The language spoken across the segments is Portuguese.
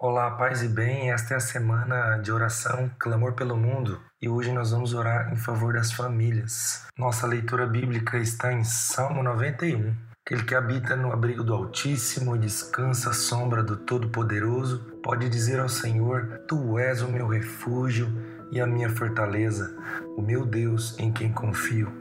Olá, paz e bem. Esta é a semana de oração Clamor pelo Mundo e hoje nós vamos orar em favor das famílias. Nossa leitura bíblica está em Salmo 91. Aquele que habita no abrigo do Altíssimo e descansa à sombra do Todo-Poderoso pode dizer ao Senhor: Tu és o meu refúgio e a minha fortaleza, o meu Deus em quem confio.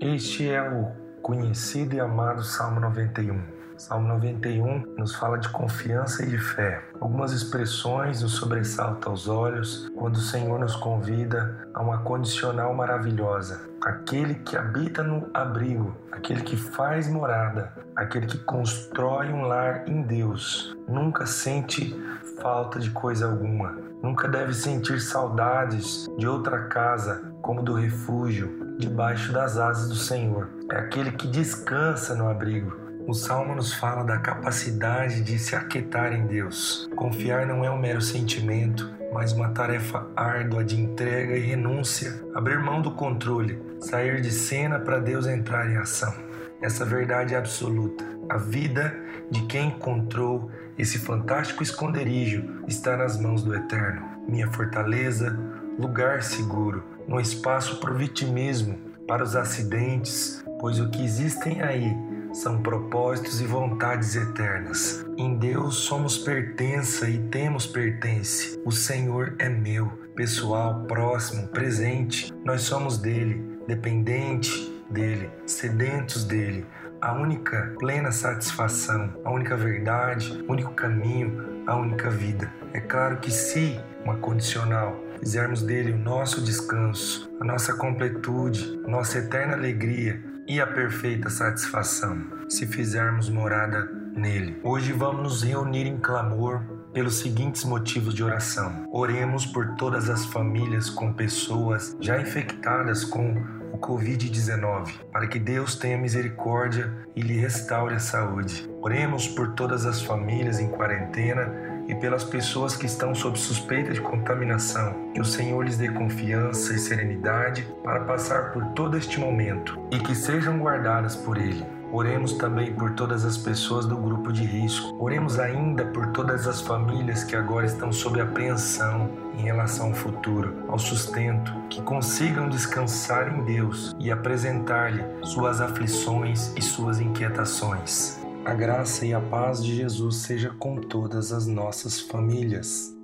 Este é o conhecido e amado Salmo 91. Salmo 91 nos fala de confiança e de fé. Algumas expressões nos sobressaltam aos olhos quando o Senhor nos convida a uma condicional maravilhosa. Aquele que habita no abrigo, aquele que faz morada, aquele que constrói um lar em Deus, nunca sente falta de coisa alguma. Nunca deve sentir saudades de outra casa, como do refúgio, debaixo das asas do Senhor. É aquele que descansa no abrigo, o salmo nos fala da capacidade de se aquietar em Deus. Confiar não é um mero sentimento, mas uma tarefa árdua de entrega e renúncia. Abrir mão do controle, sair de cena para Deus entrar em ação. Essa verdade é absoluta. A vida de quem encontrou esse fantástico esconderijo está nas mãos do Eterno. Minha fortaleza, lugar seguro, no espaço para o vitimismo, para os acidentes, pois o que existem aí são propósitos e vontades eternas. Em Deus somos pertença e temos pertence. O Senhor é meu, pessoal, próximo, presente. Nós somos dele, dependente dele, sedentos dele. A única plena satisfação, a única verdade, o único caminho, a única vida. É claro que se uma condicional fizermos dele o nosso descanso, a nossa completude, a nossa eterna alegria, e a perfeita satisfação, se fizermos morada nele. Hoje vamos nos reunir em clamor pelos seguintes motivos de oração. Oremos por todas as famílias com pessoas já infectadas com o Covid-19, para que Deus tenha misericórdia e lhe restaure a saúde. Oremos por todas as famílias em quarentena e pelas pessoas que estão sob suspeita de contaminação. Que o Senhor lhes dê confiança e serenidade para passar por todo este momento e que sejam guardadas por Ele. Oremos também por todas as pessoas do grupo de risco. Oremos ainda por todas as famílias que agora estão sob apreensão em relação ao futuro, ao sustento, que consigam descansar em Deus e apresentar-lhe suas aflições e suas inquietações. A graça e a paz de Jesus seja com todas as nossas famílias.